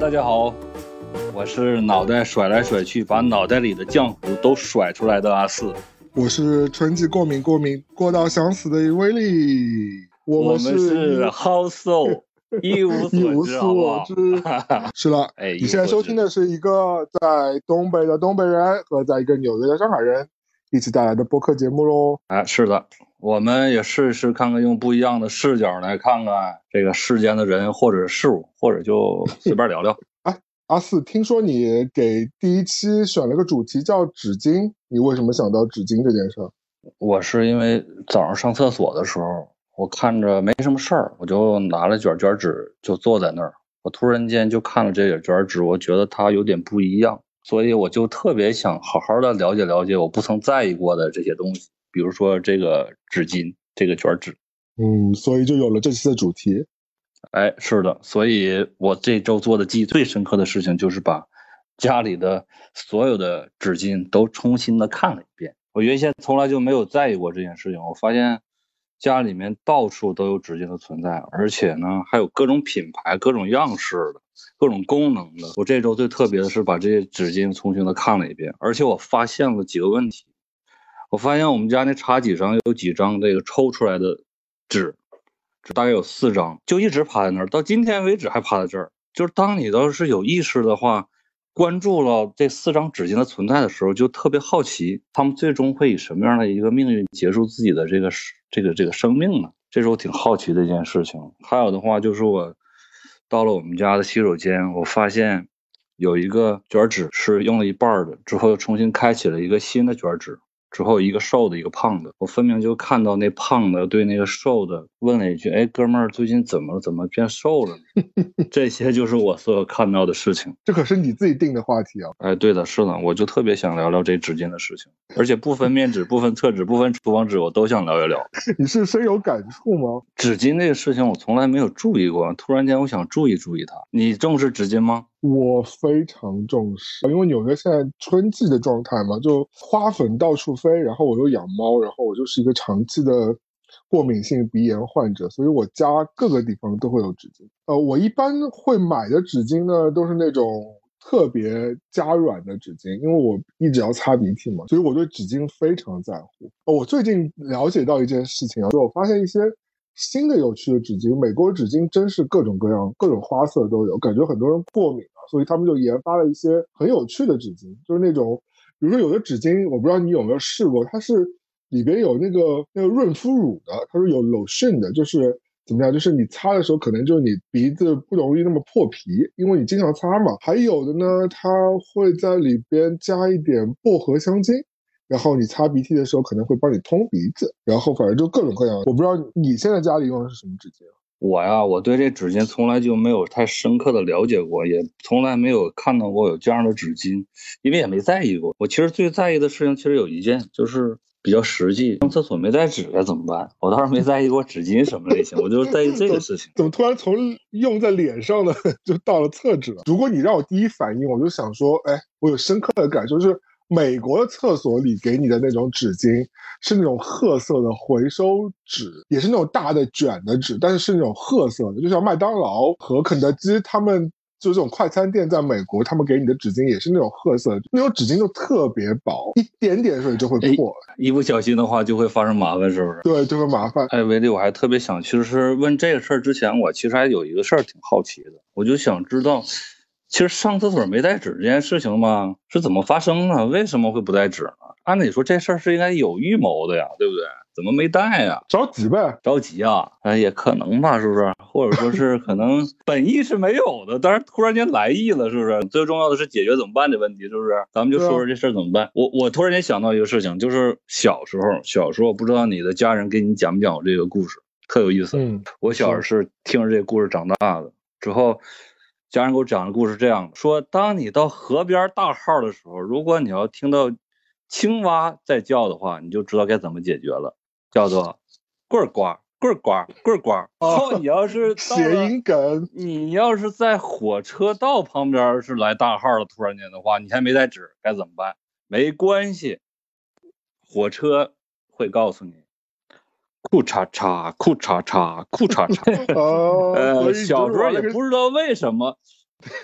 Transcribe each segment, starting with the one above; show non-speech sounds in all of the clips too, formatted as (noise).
大家好，我是脑袋甩来甩去，把脑袋里的浆糊都甩出来的阿四。我是春季过敏过敏过到想死的威力。我们是 So，一无一无所知，(laughs) 好不好？所知。(laughs) 是了，哎，你现在收听的是一个在东北的东北人和在一个纽约的上海人一起带来的播客节目喽。哎，是的，我们也试试看看，用不一样的视角来看看这个世间的人或者事物，或者就随便聊聊。(laughs) 哎，阿四，听说你给第一期选了个主题叫纸巾，你为什么想到纸巾这件事儿？我是因为早上上厕所的时候，我看着没什么事儿，我就拿了卷卷纸，就坐在那儿。我突然间就看了这卷卷纸，我觉得它有点不一样，所以我就特别想好好的了解了解我不曾在意过的这些东西，比如说这个纸巾，这个卷纸。嗯，所以就有了这期的主题。哎，是的，所以我这周做的记忆最深刻的事情就是把家里的所有的纸巾都重新的看了一遍。我原先从来就没有在意过这件事情，我发现家里面到处都有纸巾的存在，而且呢还有各种品牌、各种样式的、各种功能的。我这周最特别的是把这些纸巾重新的看了一遍，而且我发现了几个问题。我发现我们家那茶几上有几张这个抽出来的纸。大概有四张，就一直趴在那儿，到今天为止还趴在这儿。就是当你要是有意识的话，关注了这四张纸巾的存在的时候，就特别好奇，他们最终会以什么样的一个命运结束自己的这个这个这个生命呢？这是我挺好奇的一件事情。还有的话就是我到了我们家的洗手间，我发现有一个卷纸是用了一半的，之后又重新开启了一个新的卷纸。之后一个瘦的，一个胖的，我分明就看到那胖的对那个瘦的问了一句：“哎，哥们儿，最近怎么了？怎么变瘦了？” (laughs) 这些就是我所有看到的事情。这可是你自己定的话题啊！哎，对的，是的，我就特别想聊聊这纸巾的事情，而且不分面纸、不分厕纸、不分厨房纸，我都想聊一聊。(laughs) 你是深有感触吗？纸巾这个事情我从来没有注意过，突然间我想注意注意它。你重视纸巾吗？我非常重视，因为纽约现在春季的状态嘛，就花粉到处飞，然后我又养猫，然后我就是一个长期的过敏性鼻炎患者，所以我家各个地方都会有纸巾。呃，我一般会买的纸巾呢，都是那种特别加软的纸巾，因为我一直要擦鼻涕嘛，所以我对纸巾非常在乎。我最近了解到一件事情啊，就我发现一些。新的有趣的纸巾，美国纸巾真是各种各样、各种花色都有，感觉很多人过敏，所以他们就研发了一些很有趣的纸巾，就是那种，比如说有的纸巾，我不知道你有没有试过，它是里边有那个那个润肤乳的，它是有 lotion 的，就是怎么样，就是你擦的时候可能就是你鼻子不容易那么破皮，因为你经常擦嘛。还有的呢，它会在里边加一点薄荷香精。然后你擦鼻涕的时候可能会帮你通鼻子，然后反正就各种各样。我不知道你现在家里用的是什么纸巾？我呀，我对这纸巾从来就没有太深刻的了解过，也从来没有看到过有这样的纸巾，因为也没在意过。我其实最在意的事情其实有一件，就是比较实际，上厕所没带纸该怎么办？我倒是没在意过纸巾什么类型，我就是在意这个事情。怎么突然从用在脸上的 (laughs) 就到了厕纸了？如果你让我第一反应，我就想说，哎，我有深刻的感受，就是。美国的厕所里给你的那种纸巾是那种褐色的回收纸，也是那种大的卷的纸，但是是那种褐色的，就像麦当劳和肯德基他们就这种快餐店在美国，他们给你的纸巾也是那种褐色，那种纸巾就特别薄，一点点水就会破，一不小心的话就会发生麻烦，是不是？对，就会麻烦。哎，威力，我还特别想，其实问这个事儿之前，我其实还有一个事儿挺好奇的，我就想知道。其实上厕所没带纸这件事情嘛，是怎么发生的？为什么会不带纸呢？按理说这事儿是应该有预谋的呀，对不对？怎么没带呀？着急呗，着急啊！哎，也可能吧，是不是？或者说是 (laughs) 可能本意是没有的，但是突然间来意了，是不是？最重要的是解决怎么办的问题，是不是？咱们就说说这事儿怎么办。我我突然间想到一个事情，就是小时候，小时候不知道你的家人给你讲不讲过这个故事，特有意思。嗯，我小时候是听着这个故事长大的，之后。家人给我讲的故事这样说：当你到河边大号的时候，如果你要听到青蛙在叫的话，你就知道该怎么解决了，叫做“棍儿呱棍儿呱棍儿呱”。然后你要是 (laughs) 谐音梗，你要是在火车道旁边是来大号了，突然间的话，你还没带纸，该怎么办？没关系，火车会告诉你。裤衩衩，裤衩衩，裤叉叉。(laughs) 呃，小时候也不知道为什么，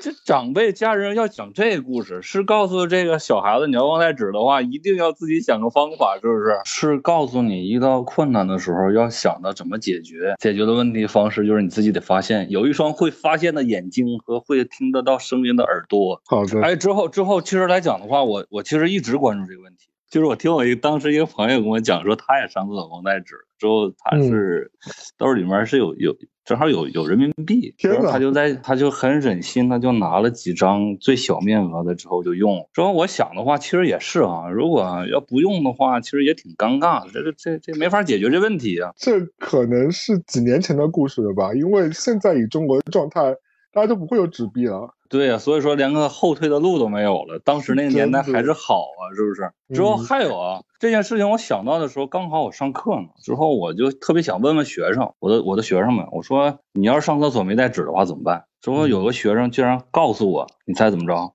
这长辈家人要讲这故事，是告诉这个小孩子，你要忘带纸的话，一定要自己想个方法，是不是？是告诉你遇到困难的时候要想到怎么解决，解决的问题方式就是你自己得发现，有一双会发现的眼睛和会听得到声音的耳朵。好的，哎，之后之后，其实来讲的话，我我其实一直关注这个问题。就是我听我一当时一个朋友跟我讲说，他也上厕所忘带纸，之后他是兜里面是有有正好有有人民币，然后他就在他就很忍心，他就拿了几张最小面额的之后就用。之后我想的话，其实也是啊，如果要不用的话，其实也挺尴尬的，这个这这没法解决这问题啊。这可能是几年前的故事了吧？因为现在以中国的状态，大家都不会有纸币了。对呀，所以说连个后退的路都没有了。当时那个年代还是好啊，是不是？之后还有啊，这件事情我想到的时候，刚好我上课呢。之后我就特别想问问学生，我的我的学生们，我说你要是上厕所没带纸的话怎么办？之后有个学生竟然告诉我，你猜怎么着？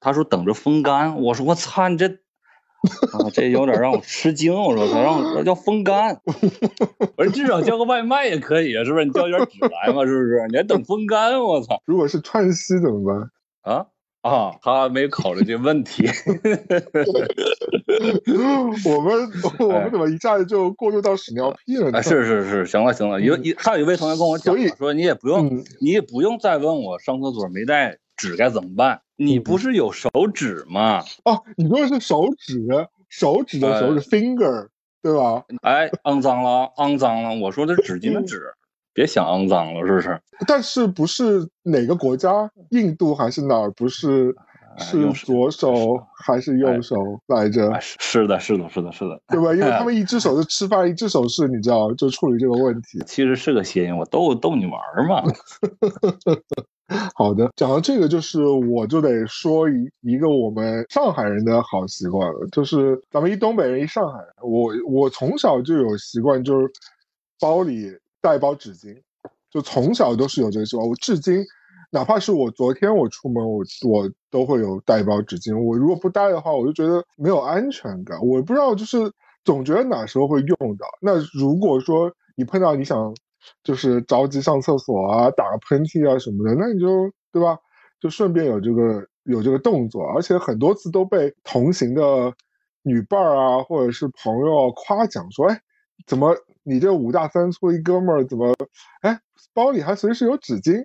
他说等着风干。我说我擦，你这。啊，这有点让我吃惊。我说他让我叫风干，我说至少叫个外卖也可以啊，是不是？你叫点纸来嘛，是不是？你还等风干？我操！如果是串西怎么办？啊啊，他没考虑这问题。我们 (laughs) 我们怎么一下子就过渡到屎尿屁了？哎，是是是，行了行了，有一还有一位同学跟我讲，说你也不用你也不用再问我上厕所没带纸该怎么办。你不是有手指吗？哦，你说的是手指，手指的手指 finger，对吧？哎，肮脏了，肮脏了！我说的是纸巾的纸，别想肮脏了，是不是？但是不是哪个国家？印度还是哪儿？不是，是左手还是右手来着？是的，是的，是的，是的，对吧？因为他们 (laughs) 一只手是吃饭，一只手是你知道，就处理这个问题。其实是个谐音，我逗逗你玩嘛。(laughs) (laughs) 好的，讲到这个，就是我就得说一一个我们上海人的好习惯了，就是咱们一东北人一上海人，我我从小就有习惯，就是包里带包纸巾，就从小都是有这个习惯。我至今，哪怕是我昨天我出门，我我都会有带包纸巾。我如果不带的话，我就觉得没有安全感。我不知道，就是总觉得哪时候会用到。那如果说你碰到你想。就是着急上厕所啊，打个喷嚏啊什么的，那你就对吧？就顺便有这个有这个动作，而且很多次都被同行的女伴儿啊，或者是朋友夸奖说：“哎，怎么你这五大三粗一哥们儿，怎么哎包里还随时有纸巾？”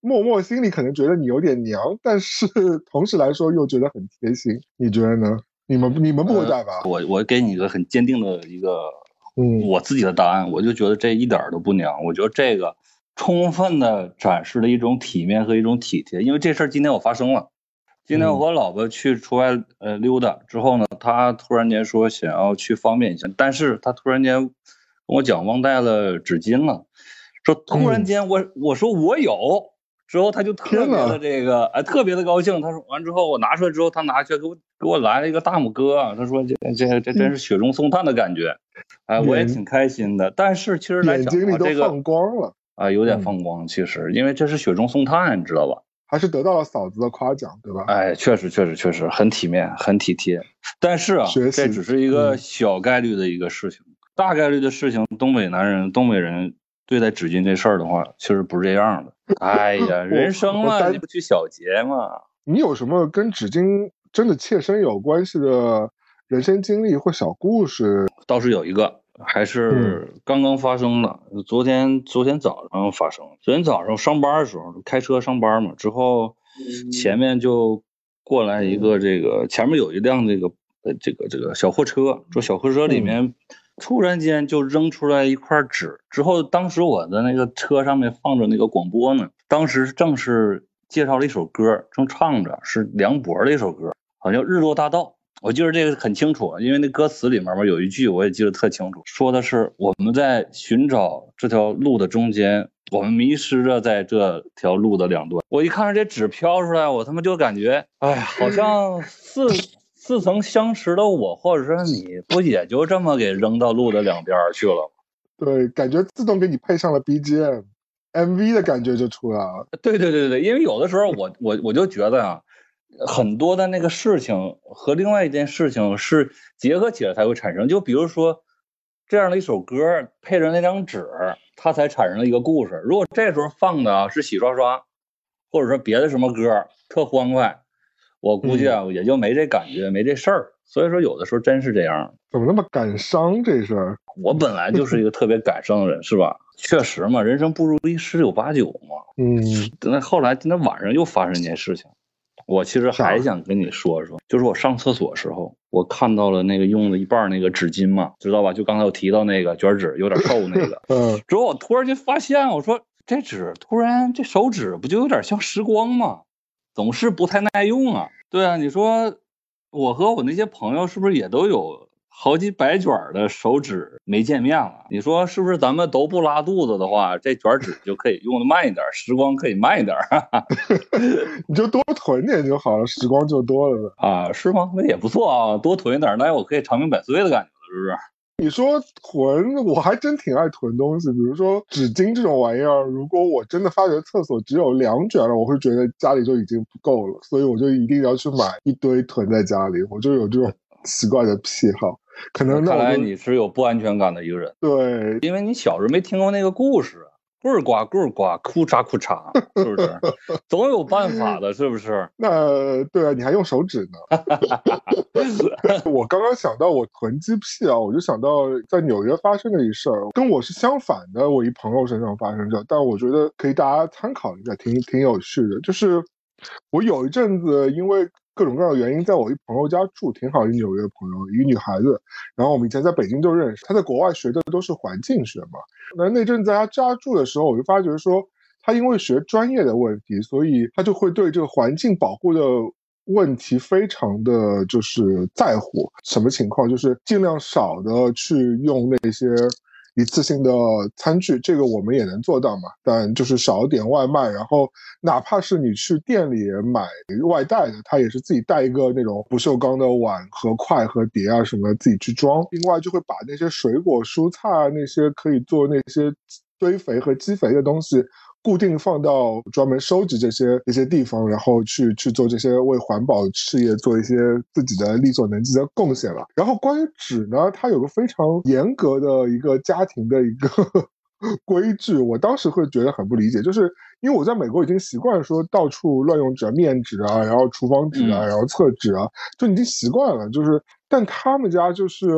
默默心里可能觉得你有点娘，但是 (laughs) 同时来说又觉得很贴心。你觉得呢？你们你们不会带吧？我我给你一个很坚定的一个。嗯，我自己的答案，我就觉得这一点都不娘。我觉得这个充分的展示了一种体面和一种体贴。因为这事儿今天我发生了，今天我和老婆去出外呃溜达之后呢，她突然间说想要去方便一下，但是她突然间跟我讲忘带了纸巾了，说突然间我我说我有。之后他就特别的这个，哎，特别的高兴。他说完之后，我拿出来之后，他拿去给我给我来了一个大拇哥。他说这这这真是雪中送炭的感觉，哎，我也挺开心的。但是其实来讲，这个放光了啊，有点放光。其实因为这是雪中送炭，你知道吧？还是得到了嫂子的夸奖，对吧？哎，确实确实确实很体面，很体贴。但是啊，这只是一个小概率的一个事情，大概率的事情，东北男人、东北人。对待纸巾这事儿的话，其实不是这样的。哎呀，(laughs) 人生嘛，你不拘小节嘛。你有什么跟纸巾真的切身有关系的人生经历或小故事？倒是有一个，还是刚刚发生的。昨天昨天早上发生。昨天早上上班的时候，开车上班嘛，之后前面就过来一个这个，前面有一辆这个呃这个这个小货车，说小货车里面。突然间就扔出来一块纸，之后当时我的那个车上面放着那个广播呢，当时正是介绍了一首歌，正唱着是梁博的一首歌，好像《日落大道》，我记得这个很清楚，因为那歌词里面嘛有一句我也记得特清楚，说的是我们在寻找这条路的中间，我们迷失着在这条路的两端。我一看着这纸飘出来，我他妈就感觉，哎，好像是。似曾相识的我，或者说你，不也就这么给扔到路的两边去了吗？对，感觉自动给你配上了 BGM，MV 的感觉就出来了。对对对对，因为有的时候我我我就觉得啊，很多的那个事情和另外一件事情是结合起来才会产生。就比如说这样的一首歌配着那张纸，它才产生了一个故事。如果这时候放的是洗刷刷。或者说别的什么歌特欢快，我估计啊也就没这感觉，没这事儿。所以说有的时候真是这样。怎么那么感伤这事儿？我本来就是一个特别感伤的人，是吧？确实嘛，人生不如意十有八九嘛。嗯，那后来今天晚上又发生一件事情，我其实还想跟你说说，就是我上厕所时候，我看到了那个用了一半那个纸巾嘛，知道吧？就刚才我提到那个卷纸有点瘦那个。(laughs) 嗯。之后我突然间发现，我说这纸突然这手指不就有点像时光吗？总是不太耐用啊。对啊，你说我和我那些朋友是不是也都有？好几百卷的手纸没见面了，你说是不是？咱们都不拉肚子的话，这卷纸就可以用的慢一点，时光可以慢一点。(laughs) 你就多囤点就好了，时光就多了啊？是吗？那也不错啊，多囤一点，那我可以长命百岁的感觉了，是不是？你说囤，我还真挺爱囤东西，比如说纸巾这种玩意儿。如果我真的发觉厕所只有两卷了，我会觉得家里就已经不够了，所以我就一定要去买一堆囤在家里，我就有这种奇怪的癖好。可能看来你是有不安全感的一个人，对，因为你小时候没听过那个故事，咕儿呱棍儿呱，哭嚓哭嚓，是不是？(laughs) 总有办法的，是不是？那对啊，你还用手指呢。(laughs) 我刚刚想到我囤积癖啊，我就想到在纽约发生的一事儿，跟我是相反的，我一朋友身上发生的，但我觉得可以大家参考一下，挺挺有趣的。就是我有一阵子因为。各种各样的原因，在我一朋友家住，挺好，一纽约朋友，一个女孩子。然后我们以前在北京就认识，她在国外学的都是环境学嘛。那那阵在她家住的时候，我就发觉说，她因为学专业的问题，所以她就会对这个环境保护的问题非常的就是在乎。什么情况？就是尽量少的去用那些。一次性的餐具，这个我们也能做到嘛？但就是少点外卖，然后哪怕是你去店里买外带的，他也是自己带一个那种不锈钢的碗和筷和碟啊什么自己去装。另外就会把那些水果、蔬菜啊那些可以做那些堆肥和积肥的东西。固定放到专门收集这些一些地方，然后去去做这些为环保事业做一些自己的力所能及的贡献了。然后关于纸呢，它有个非常严格的一个家庭的一个 (laughs) 规矩，我当时会觉得很不理解，就是因为我在美国已经习惯说到处乱用纸，面纸啊，然后厨房纸啊，然后厕纸啊，就已经习惯了。就是但他们家就是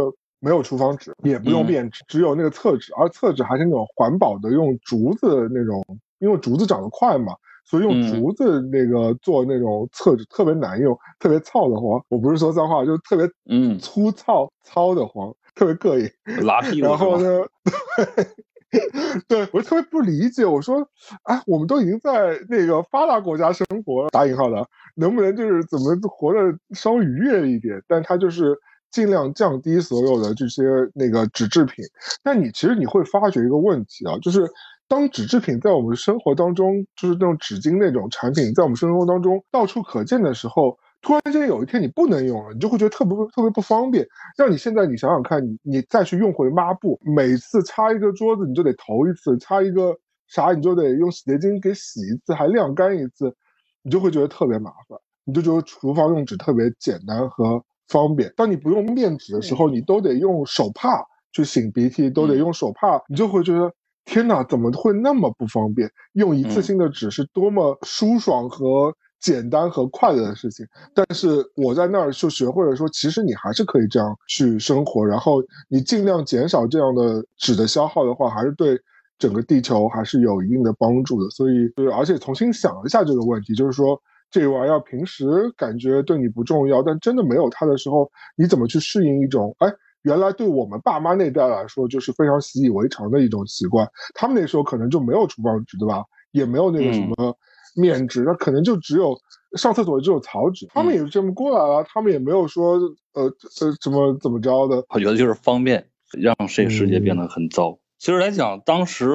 没有厨房纸，也不用面纸，只有那个厕纸，而厕纸还是那种环保的，用竹子那种。因为竹子长得快嘛，所以用竹子那个做那种厕纸特别难用，特别糙的慌。我不是说脏话，就是特别嗯粗糙糙的慌，特别膈应，拉屁股。然后呢，(laughs) 对我特别不理解。我说，哎，我们都已经在那个发达国家生活了，打引号的，能不能就是怎么活得稍微愉悦一点？但他就是尽量降低所有的这些那个纸制品。但你其实你会发觉一个问题啊，就是。当纸制品在我们生活当中，就是那种纸巾那种产品，在我们生活当中到处可见的时候，突然间有一天你不能用了，你就会觉得特别特别不方便。让你现在你想想看，你你再去用回抹布，每次擦一个桌子你就得投一次，擦一个啥你就得用洗洁精给洗一次，还晾干一次，你就会觉得特别麻烦。你就觉得厨房用纸特别简单和方便。当你不用面纸的时候，你都得用手帕去擤鼻涕，都得用手帕，你就会觉得。天哪，怎么会那么不方便？用一次性的纸是多么舒爽和简单和快乐的事情。但是我在那儿就学会了说，其实你还是可以这样去生活，然后你尽量减少这样的纸的消耗的话，还是对整个地球还是有一定的帮助的。所以，就是而且重新想一下这个问题，就是说这玩意儿平时感觉对你不重要，但真的没有它的时候，你怎么去适应一种哎？原来对我们爸妈那代来说，就是非常习以为常的一种习惯。他们那时候可能就没有厨房纸，对吧？也没有那个什么面纸，那可能就只有上厕所只有草纸。他们也是这么过来了，他们也没有说呃呃怎么怎么着的。我觉得就是方便，让这个世界变得很糟。其实来讲，当时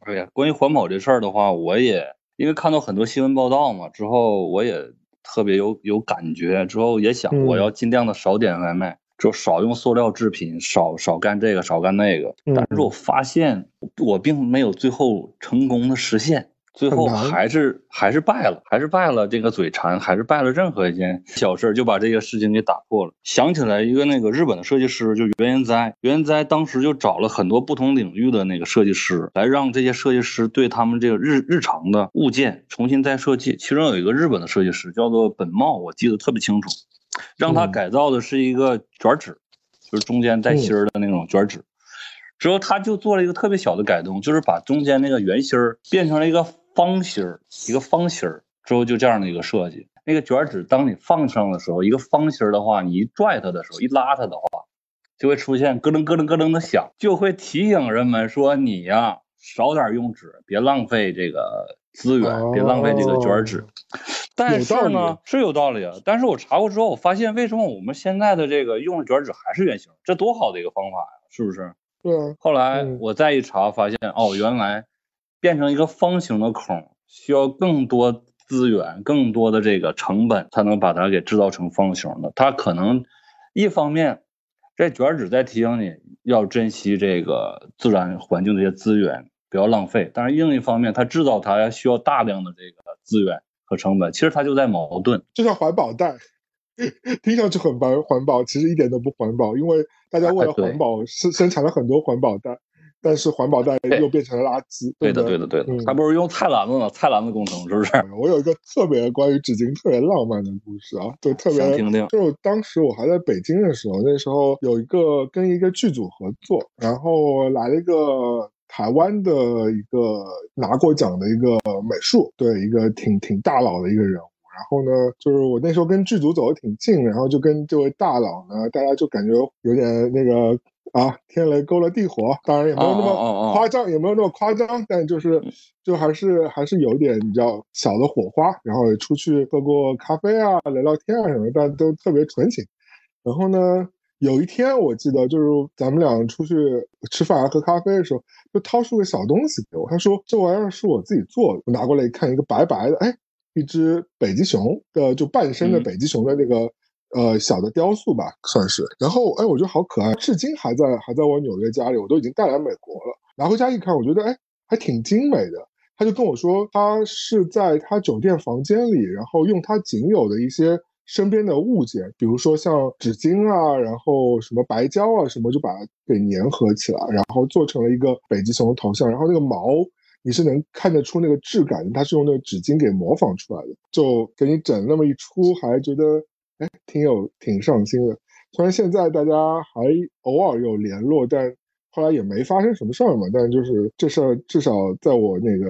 哎呀，关于环保这事儿的话，我也因为看到很多新闻报道嘛，之后我也特别有有感觉，之后也想我要尽量的少点外卖。就少用塑料制品，少少干这个，少干那个。但是我发现我并没有最后成功的实现。最后还是还是败了，还是败了这个嘴馋，还是败了任何一件小事，就把这个事情给打破了。想起来一个那个日本的设计师，就原研哉，原研哉当时就找了很多不同领域的那个设计师，来让这些设计师对他们这个日日常的物件重新再设计。其中有一个日本的设计师叫做本茂，我记得特别清楚，让他改造的是一个卷纸，就是中间带芯儿的那种卷纸。之后他就做了一个特别小的改动，就是把中间那个圆芯儿变成了一个。方芯儿，一个方芯儿之后就这样的一个设计。那个卷纸，当你放上的时候，一个方芯儿的话，你一拽它的时候，一拉它的话，就会出现咯噔咯噔咯噔的响，就会提醒人们说你呀少点用纸，别浪费这个资源，别浪费这个卷纸。但是呢，是有道理啊。但是我查过之后，我发现为什么我们现在的这个用的卷纸还是圆形？这多好的一个方法呀，是不是？对。后来我再一查，发现哦，原来。变成一个方形的孔，需要更多资源、更多的这个成本，才能把它给制造成方形的。它可能一方面，这卷纸在提醒你要珍惜这个自然环境这些资源，不要浪费；但是另一方面，它制造它需要大量的这个资源和成本。其实它就在矛盾，就像环保袋，(laughs) 听上去很环环保，其实一点都不环保，因为大家为了环保生生产了很多环保袋。但是环保袋又变成了垃圾。对的，对的，对的，还不如用菜篮子呢。菜篮子工程是不是？我有一个特别关于纸巾特别浪漫的故事啊，就特别听听。就当时我还在北京的时候，那时候有一个跟一个剧组合作，然后来了一个台湾的一个拿过奖的一个美术，对，一个挺挺大佬的一个人物。然后呢，就是我那时候跟剧组走的挺近，然后就跟这位大佬呢，大家就感觉有点那个。啊，天雷勾了地火，当然也没有那么夸张，也没有那么夸张，但就是，就还是还是有点比较小的火花。然后也出去喝过咖啡啊，聊聊天啊什么，但都特别纯情。然后呢，有一天我记得就是咱们俩出去吃饭喝咖啡的时候，就掏出个小东西给我，他说这玩意儿是我自己做的。我拿过来一看，一个白白的，哎，一只北极熊的，就半身的北极熊的那个。呃，小的雕塑吧，算是。然后，哎，我觉得好可爱，至今还在，还在我纽约家里，我都已经带来美国了。拿回家一看，我觉得，哎，还挺精美的。他就跟我说，他是在他酒店房间里，然后用他仅有的一些身边的物件，比如说像纸巾啊，然后什么白胶啊，什么，就把它给粘合起来，然后做成了一个北极熊的头像。然后那个毛，你是能看得出那个质感，它是用那个纸巾给模仿出来的，就给你整那么一出，还觉得。哎，挺有挺上心的。虽然现在大家还偶尔有联络，但后来也没发生什么事儿嘛。但就是这事儿，至少在我那个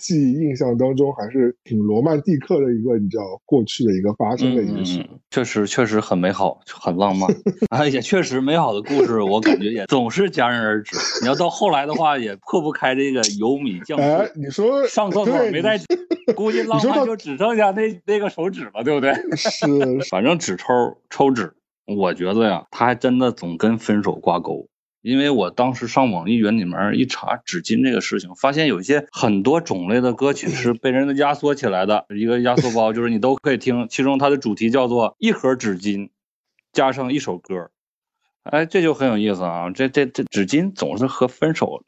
记忆印象当中，还是挺罗曼蒂克的一个，你知道，过去的一个发生的一个事。确实，确实很美好，很浪漫。(laughs) 啊，也确实美好的故事，我感觉也总是戛然而止。你要到后来的话，也破不开这个油米酱。哎，你说上厕所没带？估计浪漫就只剩下那那个手指了，对不对？是，(laughs) 反正纸抽抽纸，我觉得呀，他还真的总跟分手挂钩。因为我当时上网易云里面一查纸巾这个事情，发现有一些很多种类的歌曲是被人压缩起来的一个压缩包，就是你都可以听。其中它的主题叫做一盒纸巾加上一首歌，哎，这就很有意思啊。这这这纸巾总是和分手。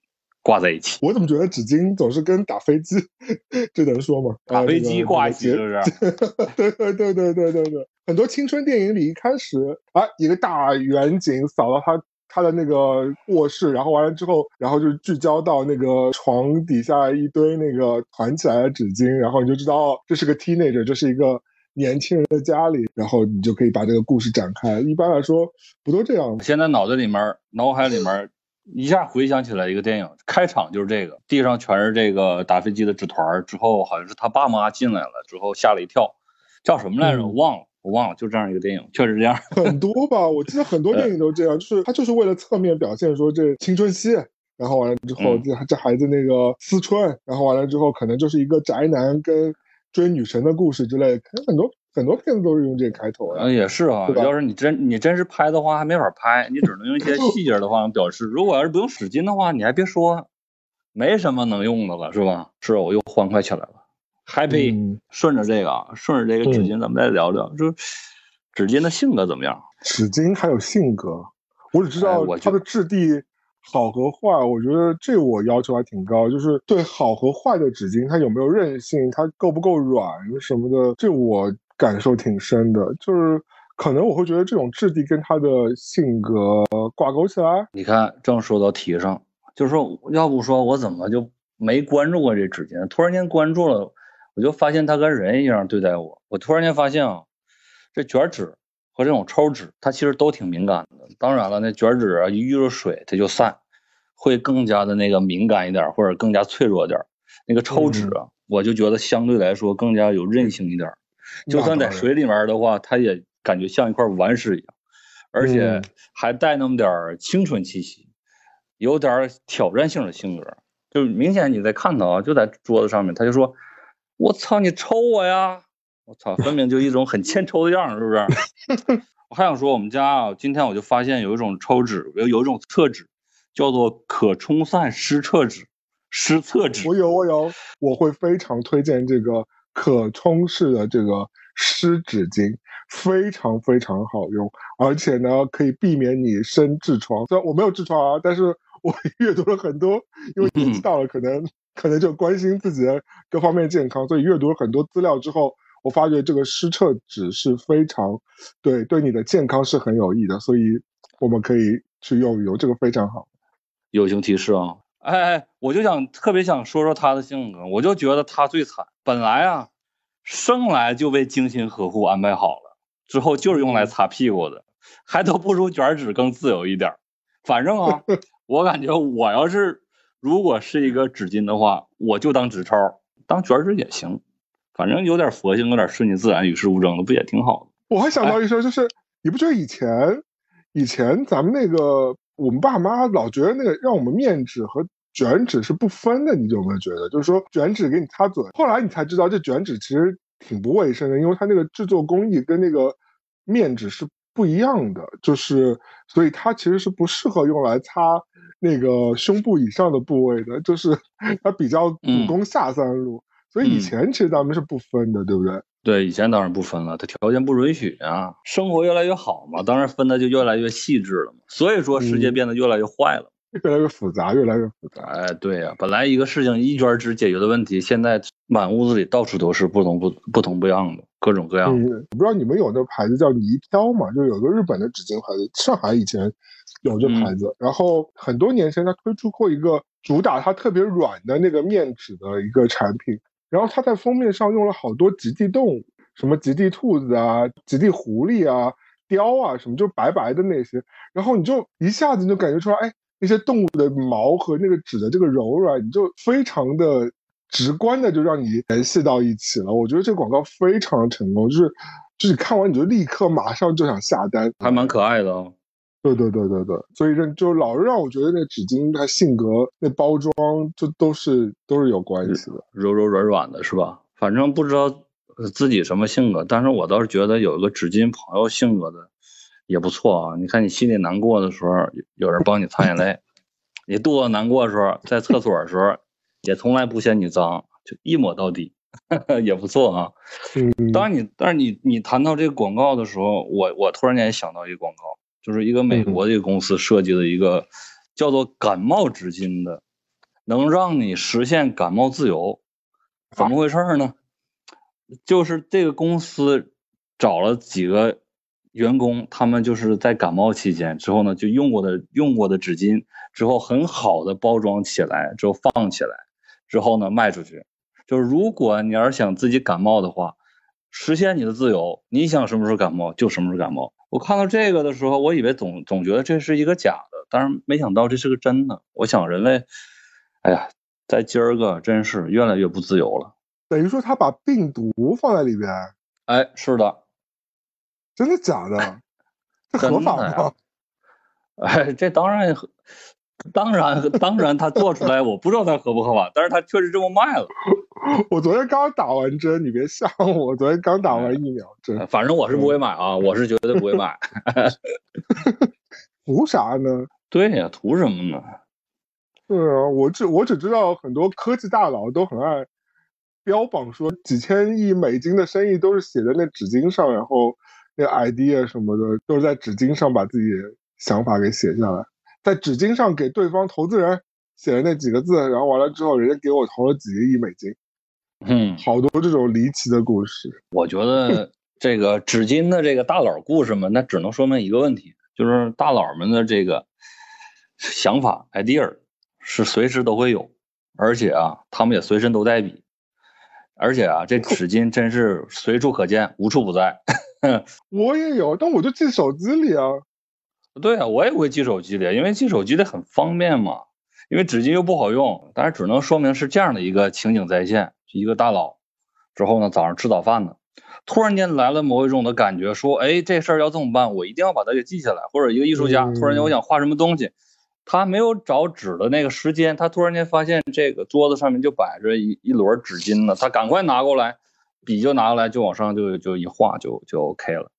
挂在一起，我怎么觉得纸巾总是跟打飞机，(laughs) 这能说吗？打飞机挂一起是不是？对对对对对对对，很多青春电影里一开始啊，一个大远景扫到他他的那个卧室，然后完了之后，然后就聚焦到那个床底下一堆那个团起来的纸巾，然后你就知道这是个 teenager，这是一个年轻人的家里，然后你就可以把这个故事展开。一般来说不都这样吗？现在脑子里面、脑海里面。一下回想起来一个电影，开场就是这个，地上全是这个打飞机的纸团之后好像是他爸妈进来了，之后吓了一跳，叫什么来着？我忘了，我忘了，就这样一个电影，确实这样。(laughs) 很多吧，我记得很多电影都这样，就是他就是为了侧面表现说这青春期，然后完了之后这这孩子那个思春，然后完了之后可能就是一个宅男跟追女神的故事之类，可能很多。很多片子都是用这个开头啊，也是啊。要是你真你真是拍的话，还没法拍，你只能用一些细节的话表示。如果要是不用使劲的话，你还别说，没什么能用的了，是吧？是，我又欢快起来了，happy。顺着这个啊，顺着这个纸巾，咱们再聊聊，就纸巾的性格怎么样？纸巾还有性格，我只知道它的质地好和坏，我觉得这我要求还挺高，就是对好和坏的纸巾，它有没有韧性，它够不够软什么的，这我感受挺深的。就是可能我会觉得这种质地跟他的性格挂钩起来。你看，正说到题上，就是说，要不说我怎么就没关注过这纸巾，突然间关注了，我就发现他跟人一样对待我。我突然间发现啊，这卷纸。和这种抽纸，它其实都挺敏感的。当然了，那卷纸啊，一遇着水它就散，会更加的那个敏感一点，或者更加脆弱点。那个抽纸啊，我就觉得相对来说更加有韧性一点。就算在水里面的话，它也感觉像一块顽石一样，而且还带那么点青春气息，有点挑战性的性格。就明显你在看到啊，就在桌子上面，他就说：“我操，你抽我呀！”我操，分明就一种很欠抽的样是不是？(laughs) 我还想说，我们家啊，今天我就发现有一种抽纸，有有一种厕纸，叫做可冲散湿厕纸，湿厕纸。我有，我有，我会非常推荐这个可冲式的这个湿纸巾，非常非常好用，而且呢，可以避免你生痔疮。虽然我没有痔疮啊，但是我 (laughs) 阅读了很多，因为 (laughs) 年纪大了，可能可能就关心自己的各方面健康，所以阅读了很多资料之后。我发觉这个湿厕纸是非常，对对你的健康是很有益的，所以我们可以去用一用，这个非常好。友情提示啊，哎哎，我就想特别想说说他的性格，我就觉得他最惨。本来啊，生来就被精心呵护安排好了，之后就是用来擦屁股的，还都不如卷纸更自由一点。反正啊，(laughs) 我感觉我要是如果是一个纸巾的话，我就当纸钞，当卷纸也行。反正有点佛性，有点顺其自然、与世无争的，不也挺好的？我还想到一说，就是你不觉得以前，以前咱们那个我们爸妈老觉得那个让我们面纸和卷纸是不分的，你有没有觉得？就是说卷纸给你擦嘴，后来你才知道这卷纸其实挺不卫生的，因为它那个制作工艺跟那个面纸是不一样的，就是所以它其实是不适合用来擦那个胸部以上的部位的，就是它比较主攻下三路。所以以前其实咱们是不分的，对不对？对，以前当然不分了，他条件不允许啊。生活越来越好嘛，当然分的就越来越细致了嘛。所以说世界变得越来越坏了，越来越复杂，越来越复杂。哎，对呀，本来一个事情一卷纸解决的问题，现在满屋子里到处都是不同不不同不样的各种各样的。不知道你们有那牌子叫泥飘嘛？就有个日本的纸巾牌子，上海以前有这牌子，然后很多年前他推出过一个主打它特别软的那个面纸的一个产品。然后它在封面上用了好多极地动物，什么极地兔子啊、极地狐狸啊、雕啊，什么就白白的那些。然后你就一下子就感觉出来，哎，那些动物的毛和那个纸的这个柔软，你就非常的直观的就让你联系到一起了。我觉得这个广告非常成功，就是就是看完你就立刻马上就想下单，还蛮可爱的哦。对对对对对，所以这就老是让我觉得那纸巾它性格、那包装，就都是都是有关系的，柔柔软软的，是吧？反正不知道自己什么性格，但是我倒是觉得有一个纸巾朋友性格的也不错啊。你看你心里难过的时候，有人帮你擦眼泪；你肚子难过的时候，在厕所的时候也从来不嫌你脏，就一抹到底，(laughs) 也不错啊。当然你，但是你你谈到这个广告的时候，我我突然间想到一个广告。就是一个美国的一个公司设计的一个叫做感冒纸巾的，能让你实现感冒自由，怎么回事呢？就是这个公司找了几个员工，他们就是在感冒期间之后呢，就用过的用过的纸巾之后很好的包装起来，之后放起来，之后呢卖出去。就是如果你要是想自己感冒的话，实现你的自由，你想什么时候感冒就什么时候感冒。我看到这个的时候，我以为总总觉得这是一个假的，但是没想到这是个真的。我想人类，哎呀，在今儿个真是越来越不自由了。等于说他把病毒放在里边？哎，是的，真的假的？这 (laughs) 合法吗？(laughs) 哎，这当然合。当然，当然，他做出来我不知道他合不合法，但是他确实这么卖了。(laughs) 我昨天刚打完针，你别吓我。我昨天刚打完疫苗针，反正我是不会买啊，我是绝对不会买。(laughs) 图啥呢？对呀，图什么呢？对啊，我只我只知道很多科技大佬都很爱标榜说几千亿美金的生意都是写在那纸巾上，然后那 idea 什么的都是在纸巾上把自己想法给写下来。在纸巾上给对方投资人写了那几个字，然后完了之后，人家给我投了几个亿美金。嗯，好多这种离奇的故事。我觉得 (laughs) 这个纸巾的这个大佬故事嘛，那只能说明一个问题，就是大佬们的这个想法 idea 是随时都会有，而且啊，他们也随身都带笔，而且啊，这 (laughs) 纸巾真是随处可见，无处不在。(laughs) 我也有，但我就记手机里啊。对啊，我也会记手机里，因为记手机的很方便嘛。因为纸巾又不好用，但是只能说明是这样的一个情景再现。一个大佬，之后呢，早上吃早饭呢，突然间来了某一种的感觉，说，哎，这事儿要这么办？我一定要把它给记下来。或者一个艺术家，突然间我想画什么东西，他没有找纸的那个时间，他突然间发现这个桌子上面就摆着一一摞纸巾呢，他赶快拿过来，笔就拿过来，就往上就就一画，就就 OK 了。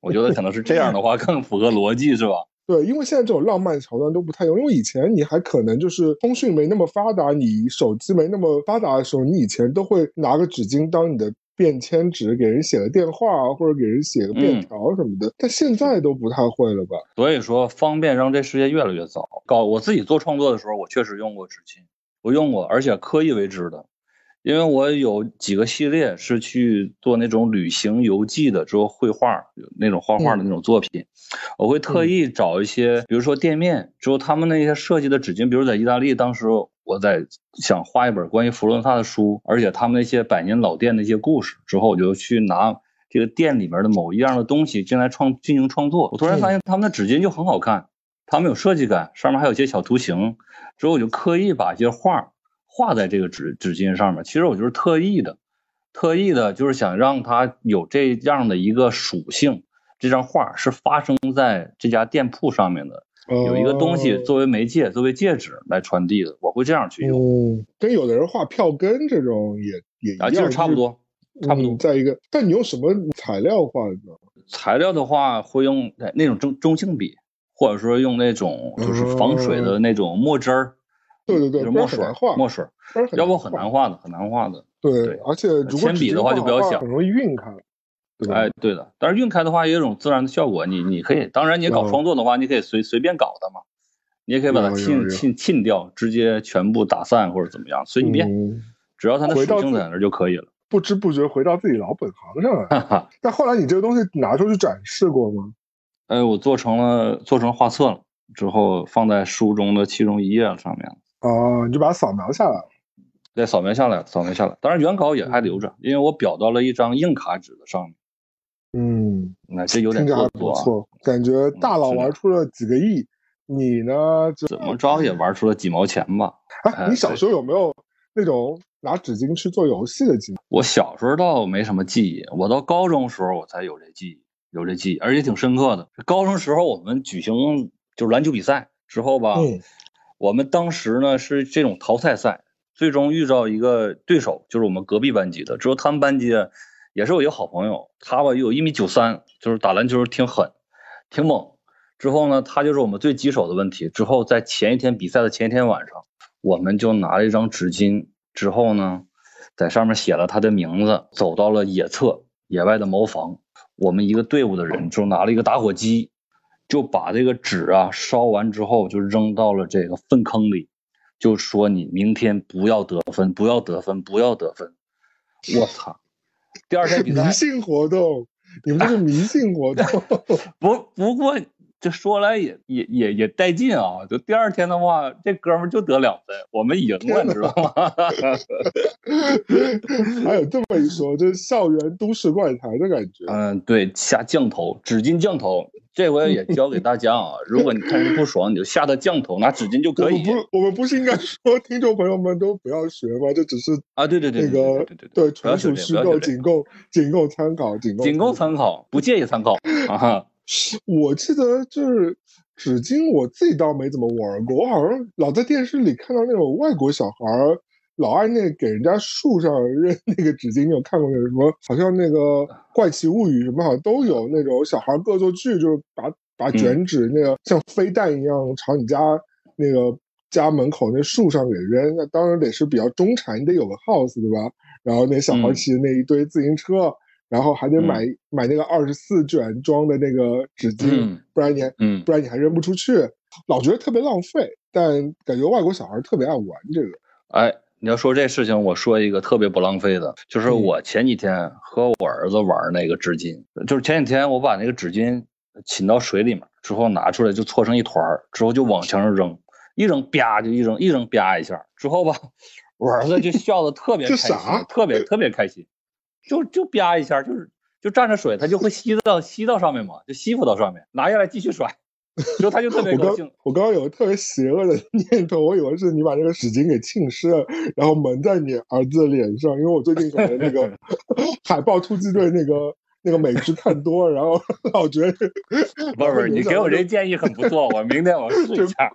我觉得可能是这样的话更符合逻辑，是吧？(laughs) 对，因为现在这种浪漫桥段都不太用，因为以前你还可能就是通讯没那么发达，你手机没那么发达的时候，你以前都会拿个纸巾当你的便签纸，给人写个电话或者给人写个便条什么的。但现在都不太会了吧？所以说，方便让这世界越来越早。搞我自己做创作的时候，我确实用过纸巾，我用过，而且刻意为之的。因为我有几个系列是去做那种旅行游记的，之后绘画那种画画的那种作品，我会特意找一些，比如说店面，之后他们那些设计的纸巾，比如在意大利，当时我在想画一本关于佛罗伦萨的书，而且他们那些百年老店的一些故事，之后我就去拿这个店里面的某一样的东西进来创进行创作，我突然发现他们的纸巾就很好看，他们有设计感，上面还有一些小图形，之后我就刻意把一些画。画在这个纸纸巾上面，其实我就是特意的，特意的，就是想让它有这样的一个属性。这张画是发生在这家店铺上面的，有一个东西作为媒介，作为介质来传递的。我会这样去用，跟有的人画票根这种也也一样，其实差不多，差不多。再一个，但你用什么材料画的？材料的话，会用那种中中性笔，或者说用那种就是防水的那种墨汁儿。对对对，墨水墨水，要不很难画的，很难画的。对，而且铅笔的话就比较小，很容易晕开。哎，对的，但是晕开的话也有种自然的效果。你你可以，当然你搞创作的话，你可以随随便搞的嘛，你也可以把它沁沁沁掉，直接全部打散或者怎么样，随你便，只要它的属性在那就可以了。不知不觉回到自己老本行上了。但后来你这个东西拿出去展示过吗？哎，我做成了，做成画册了，之后放在书中的其中一页上面了。哦，你就把它扫描下来了，对，扫描下来，扫描下来。当然原稿也还留着，因为我裱到了一张硬卡纸的上面。嗯，那这有点特不错，感觉大佬玩出了几个亿，你呢？怎么着也玩出了几毛钱吧？哎，你小时候有没有那种拿纸巾去做游戏的经历？我小时候倒没什么记忆，我到高中时候我才有这记忆，有这记忆，而且挺深刻的。高中时候我们举行就是篮球比赛之后吧。我们当时呢是这种淘汰赛，最终遇到一个对手，就是我们隔壁班级的。之后他们班级也是我一个好朋友，他吧有一米九三，就是打篮球挺狠，挺猛。之后呢，他就是我们最棘手的问题。之后在前一天比赛的前一天晚上，我们就拿了一张纸巾，之后呢，在上面写了他的名字，走到了野侧野外的茅房。我们一个队伍的人就拿了一个打火机。就把这个纸啊烧完之后，就扔到了这个粪坑里，就说你明天不要得分，不要得分，不要得分。我操！第二天比赛 (laughs) 迷信活动，你们这是迷信活动。(laughs) 不不过。这说来也也也也带劲啊！就第二天的话，这哥们就得两分，我们赢了，你知道吗？(laughs) 还有这么一说，就是校园都市怪谈的感觉。嗯，对，下降头，纸巾降头，这回也教给大家啊！如果你看人不爽，你就下他降头，拿纸巾就可以。我不，我们不是应该说听众朋友们都不要学吗？这只是啊，对对对，那个对对对，纯属虚构，仅供仅供参考，仅供仅供参考，不建议参考 (laughs) 啊。我记得就是纸巾，我自己倒没怎么玩过。我好像老在电视里看到那种外国小孩老爱那给人家树上扔 (laughs) 那个纸巾。你有看过那个什么？好像那个《怪奇物语》什么好像都有那种小孩恶作剧，就是把把卷纸那个像飞弹一样朝你家那个家门口那树上给扔。那当然得是比较中产，你得有个 house 对吧？然后那小孩骑的那一堆自行车。然后还得买买那个二十四卷装的那个纸巾，不然你还不然你还扔不出去。老觉得特别浪费，但感觉外国小孩特别爱玩这个。哎，你要说这事情，我说一个特别不浪费的，就是我前几天和我儿子玩那个纸巾，就是前几天我把那个纸巾浸到水里面之后拿出来就搓成一团儿，之后就往墙上扔，一扔啪就一扔，一扔啪一下，之后吧，我儿子就笑的特别开心，特别特别开心，就就啪一下，就是就蘸着水，他就会吸到吸到上面嘛，就吸附到上面，拿下来继续甩。就他就特别高兴。我刚刚有个特别邪恶的 (laughs) 念头，我以为是你把这个纸巾给浸湿了，然后蒙在你儿子的脸上。因为我最近可能那个 (laughs) 海豹突击队那个那个美剧看多，然后 (laughs) 老觉得不是不是，你给我这建议很不错，我明天我试一下。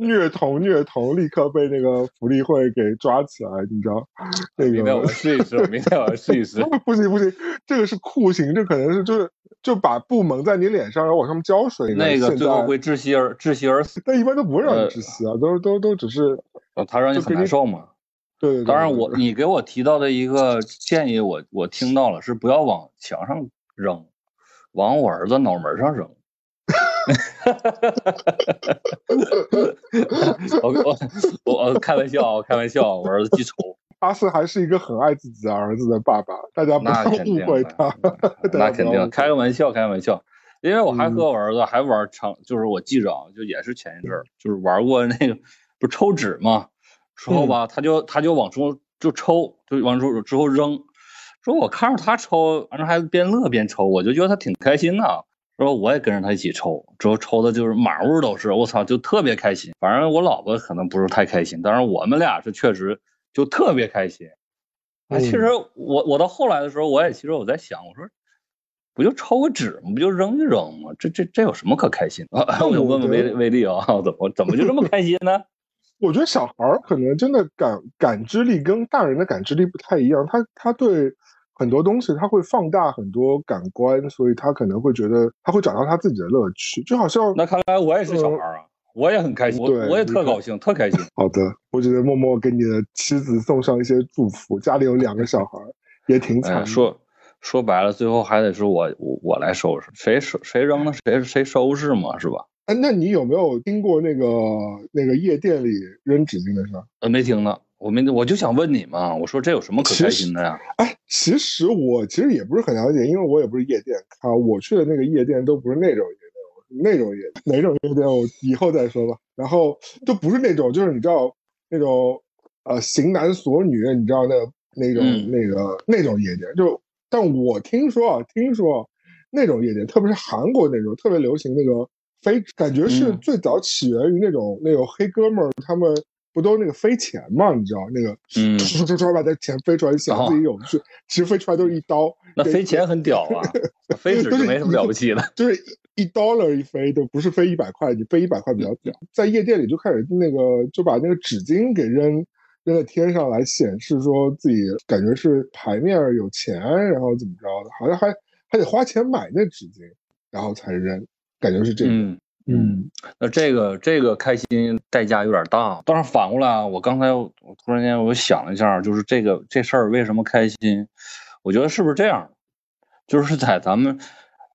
虐童虐童，立刻被那个福利会给抓起来，你知道？那个明天我试一试，明天我试一试。(laughs) 不行不行，这个是酷刑，这可能是就是就把布蒙在你脸上，然后往上面浇水。那个最后会窒息而窒息而死。但一般都不会让你窒息啊，都都都只是他让你很难受嘛。对对。当然，我你给我提到的一个建议，我我听到了，是不要往墙上扔，往我儿子脑门上扔。哈哈哈哈哈！我我我开玩笑，我开玩笑，我儿子记仇。阿四还是一个很爱自己的儿子的爸爸，大家不要误会他。那 (laughs) 肯定，开个玩笑，开个玩笑。因为我还和我儿子还玩长，就是我记着啊，就也是前一阵儿，就是玩过那个不抽纸嘛，之后吧，他就他就往出就抽，就往出之后扔。说我看着他抽，反正还边乐边抽，我就觉得他挺开心的。之后我也跟着他一起抽，之后抽的就是满屋都是，我操，就特别开心。反正我老婆可能不是太开心，但是我们俩是确实就特别开心。啊，其实我我到后来的时候，我也其实我在想，我说不就抽个纸吗？不就扔一扔吗？这这这有什么可开心的？(laughs) 我就问问威威力啊，怎么怎么就这么开心呢？(laughs) 我觉得小孩可能真的感感知力跟大人的感知力不太一样，他他对。很多东西他会放大很多感官，所以他可能会觉得他会找到他自己的乐趣，就好像那看来我也是小孩啊，我也很开心，对，我也特高兴，特开心。好的，我觉得默默给你的妻子送上一些祝福，家里有两个小孩，也挺惨。说说白了，最后还得是我我我来收拾，谁收谁扔了谁谁收拾嘛，是吧？哎，那你有没有听过那个那个夜店里扔纸巾的事？呃，没听呢。我没，我就想问你嘛，我说这有什么可开心的呀？哎，其实我其实也不是很了解，因为我也不是夜店啊，我去的那个夜店都不是那种夜店，那种夜哪种夜店我以后再说吧。然后都不是那种，就是你知道那种呃型男索女，你知道那那种那个那种夜店。就但我听说啊，听说那种夜店，特别是韩国那种特别流行那个非，感觉是最早起源于那种那种黑哥们儿他们。不都那个飞钱嘛？你知道那个，嗯唰唰唰把那钱飞出来，想自己有趣，其实飞出来都是一刀。那飞钱很屌啊，飞纸就没什么了不起的。就是一 dollar 一飞，都不是飞一百块，你飞一百块比较屌。在夜店里就开始那个，就把那个纸巾给扔扔在天上来显示说自己感觉是牌面有钱，然后怎么着的，好像还还得花钱买那纸巾，然后才扔，感觉是这个。嗯，那这个这个开心代价有点大。但是反过来，我刚才我突然间我想了一下，就是这个这事儿为什么开心？我觉得是不是这样？就是在咱们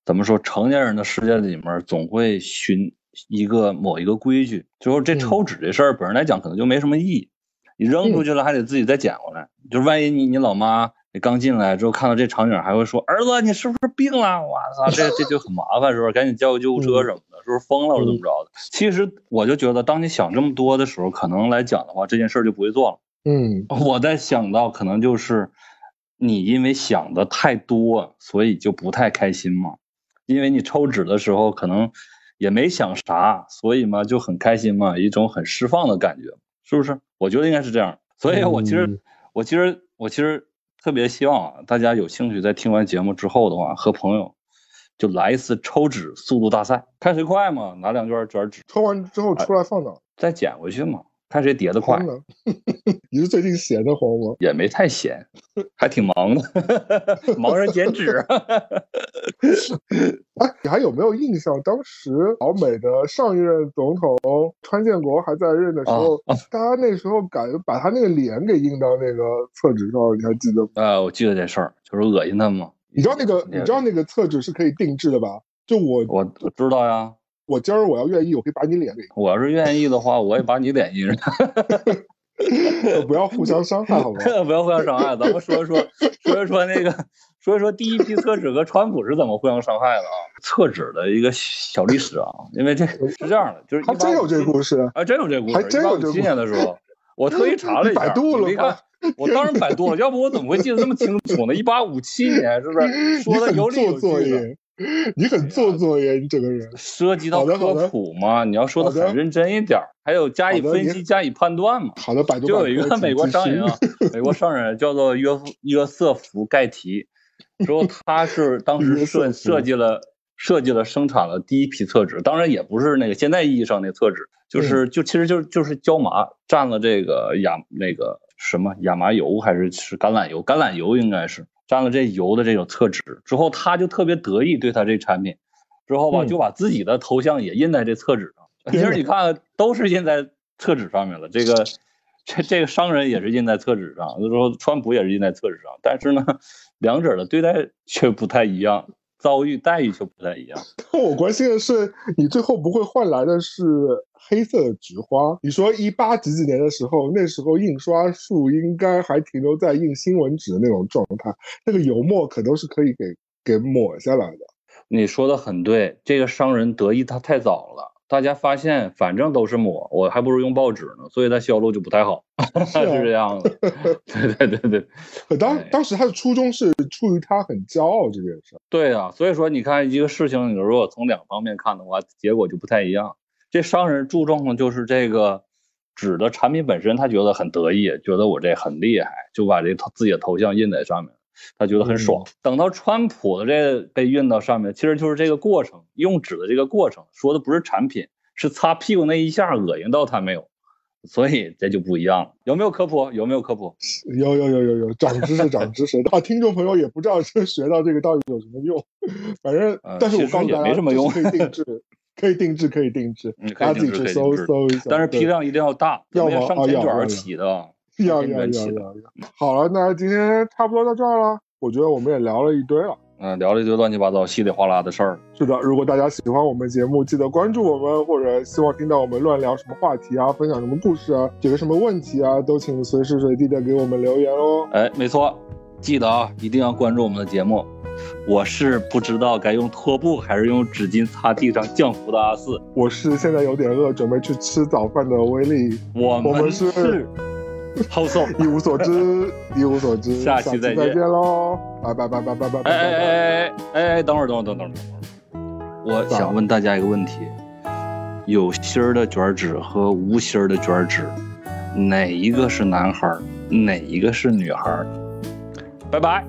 怎么说成年人的世界里面，总会寻一个某一个规矩，就是这抽纸这事儿本身来讲可能就没什么意义，你扔出去了还得自己再捡回来，就是万一你你老妈。你刚进来之后看到这场景，还会说：“儿子，你是不是病了？”我操，这这就很麻烦，是不是？赶紧叫个救护车什么的，是不是疯了或者怎么着的？其实我就觉得，当你想这么多的时候，可能来讲的话，这件事就不会做了。嗯，我在想到可能就是你因为想的太多，所以就不太开心嘛。因为你抽纸的时候可能也没想啥，所以嘛就很开心嘛，一种很释放的感觉，是不是？我觉得应该是这样。所以我其实，我其实，我其实。特别希望啊，大家有兴趣在听完节目之后的话，和朋友就来一次抽纸速度大赛，看谁快嘛，拿两卷卷纸抽完之后出来放哪，再捡回去嘛。看谁叠的快。(laughs) 你是最近闲得慌吗？也没太闲，还挺忙的，忙着剪纸。(laughs) 哎，你还有没有印象？当时老美的上一任总统川建国还在任的时候，大家那时候敢把他那个脸给印到那个厕纸上，你还记得吗？啊，我记得这事儿，就是恶心他嘛。你知道那个，你知道那个厕纸是可以定制的吧？就我我知道呀。我今儿我要愿意，我可以把你脸给，我要是愿意的话，我也把你脸印上。(laughs) 不要互相伤害，好吗？(laughs) 不要互相伤害，咱们说一说，(laughs) 说一说那个，说一说第一批厕纸和川普是怎么互相伤害的啊？厕纸的一个小历史啊，因为这是这样的，就是还真有这个故事，啊，真有这个故事，还真有这个。七年的时候，我特意查了一下，百度了吗？(laughs) 我当然百度了，要不我怎么会记得这么清楚呢？一八五七年，是不是？(laughs) 说的有理有据的。你很做作耶，你整个人涉及到科普嘛？你要说的很认真一点，还有加以分析、加以判断嘛？好的，百度就有一个 (laughs) 美国商人啊，美国商人叫做约约瑟夫·盖提，说他是当时设设计了设计了生产了第一批厕纸，当然也不是那个现在意义上那厕纸，就是就其实就就是椒麻蘸了这个亚那个什么亚麻油还是是橄榄油？橄榄油应该是。蘸了这油的这种厕纸之后，他就特别得意，对他这产品，之后吧就把自己的头像也印在这厕纸上。(laughs) 其实你看，都是印在厕纸上面了。这个这这个商人也是印在厕纸上，就说川普也是印在厕纸上，但是呢，两者的对待却不太一样。遭遇待遇就不太一样。(laughs) 但我关心的是，你最后不会换来的是黑色菊花？你说一八几几年的时候，那时候印刷术应该还停留在印新闻纸的那种状态，那个油墨可都是可以给给抹下来的。你说的很对，这个商人得意他太早了。大家发现，反正都是抹，我还不如用报纸呢，所以它销路就不太好，(laughs) 是这样的。(laughs) 对对对对，当当时他的初衷是出于他很骄傲这件事。对啊，所以说你看一个事情，你如果从两方面看的话，结果就不太一样。这商人注重的就是这个纸的产品本身，他觉得很得意，觉得我这很厉害，就把这自己的头像印在上面。他觉得很爽。等到川普的这被运到上面，其实就是这个过程，用纸的这个过程，说的不是产品，是擦屁股那一下，恶心到他没有，所以这就不一样了。有没有科普？有没有科普？(laughs) 有有有有有，长知识长知识。(laughs) 啊，听众朋友也不知道这学到这个到底有什么用，反正，但是我告诉大家，没什么用，可以定制，可以定制，可以定制，大家自己去搜搜一下。但是批量一定要大，要么上千卷起的。要要要要要！好了，那今天差不多到这儿了。我觉得我们也聊了一堆了，嗯，聊了一堆乱七八糟、稀里哗啦的事儿。是的，如果大家喜欢我们节目，记得关注我们，或者希望听到我们乱聊什么话题啊，分享什么故事啊，解决什么问题啊，都请随时随地的给我们留言哦。哎，没错，记得啊，一定要关注我们的节目。我是不知道该用拖布还是用纸巾擦地上降福的阿四。我是现在有点饿，准备去吃早饭的威力。我们是。好送，(laughs) 一无所知，(laughs) 一无所知，下期再见喽，拜拜拜拜拜拜哎哎哎哎，等会儿等会儿等会儿等会儿，我想问大家一个问题：有芯儿的卷纸和无芯儿的卷纸，哪一个是男孩儿，哪一个是女孩儿？拜拜。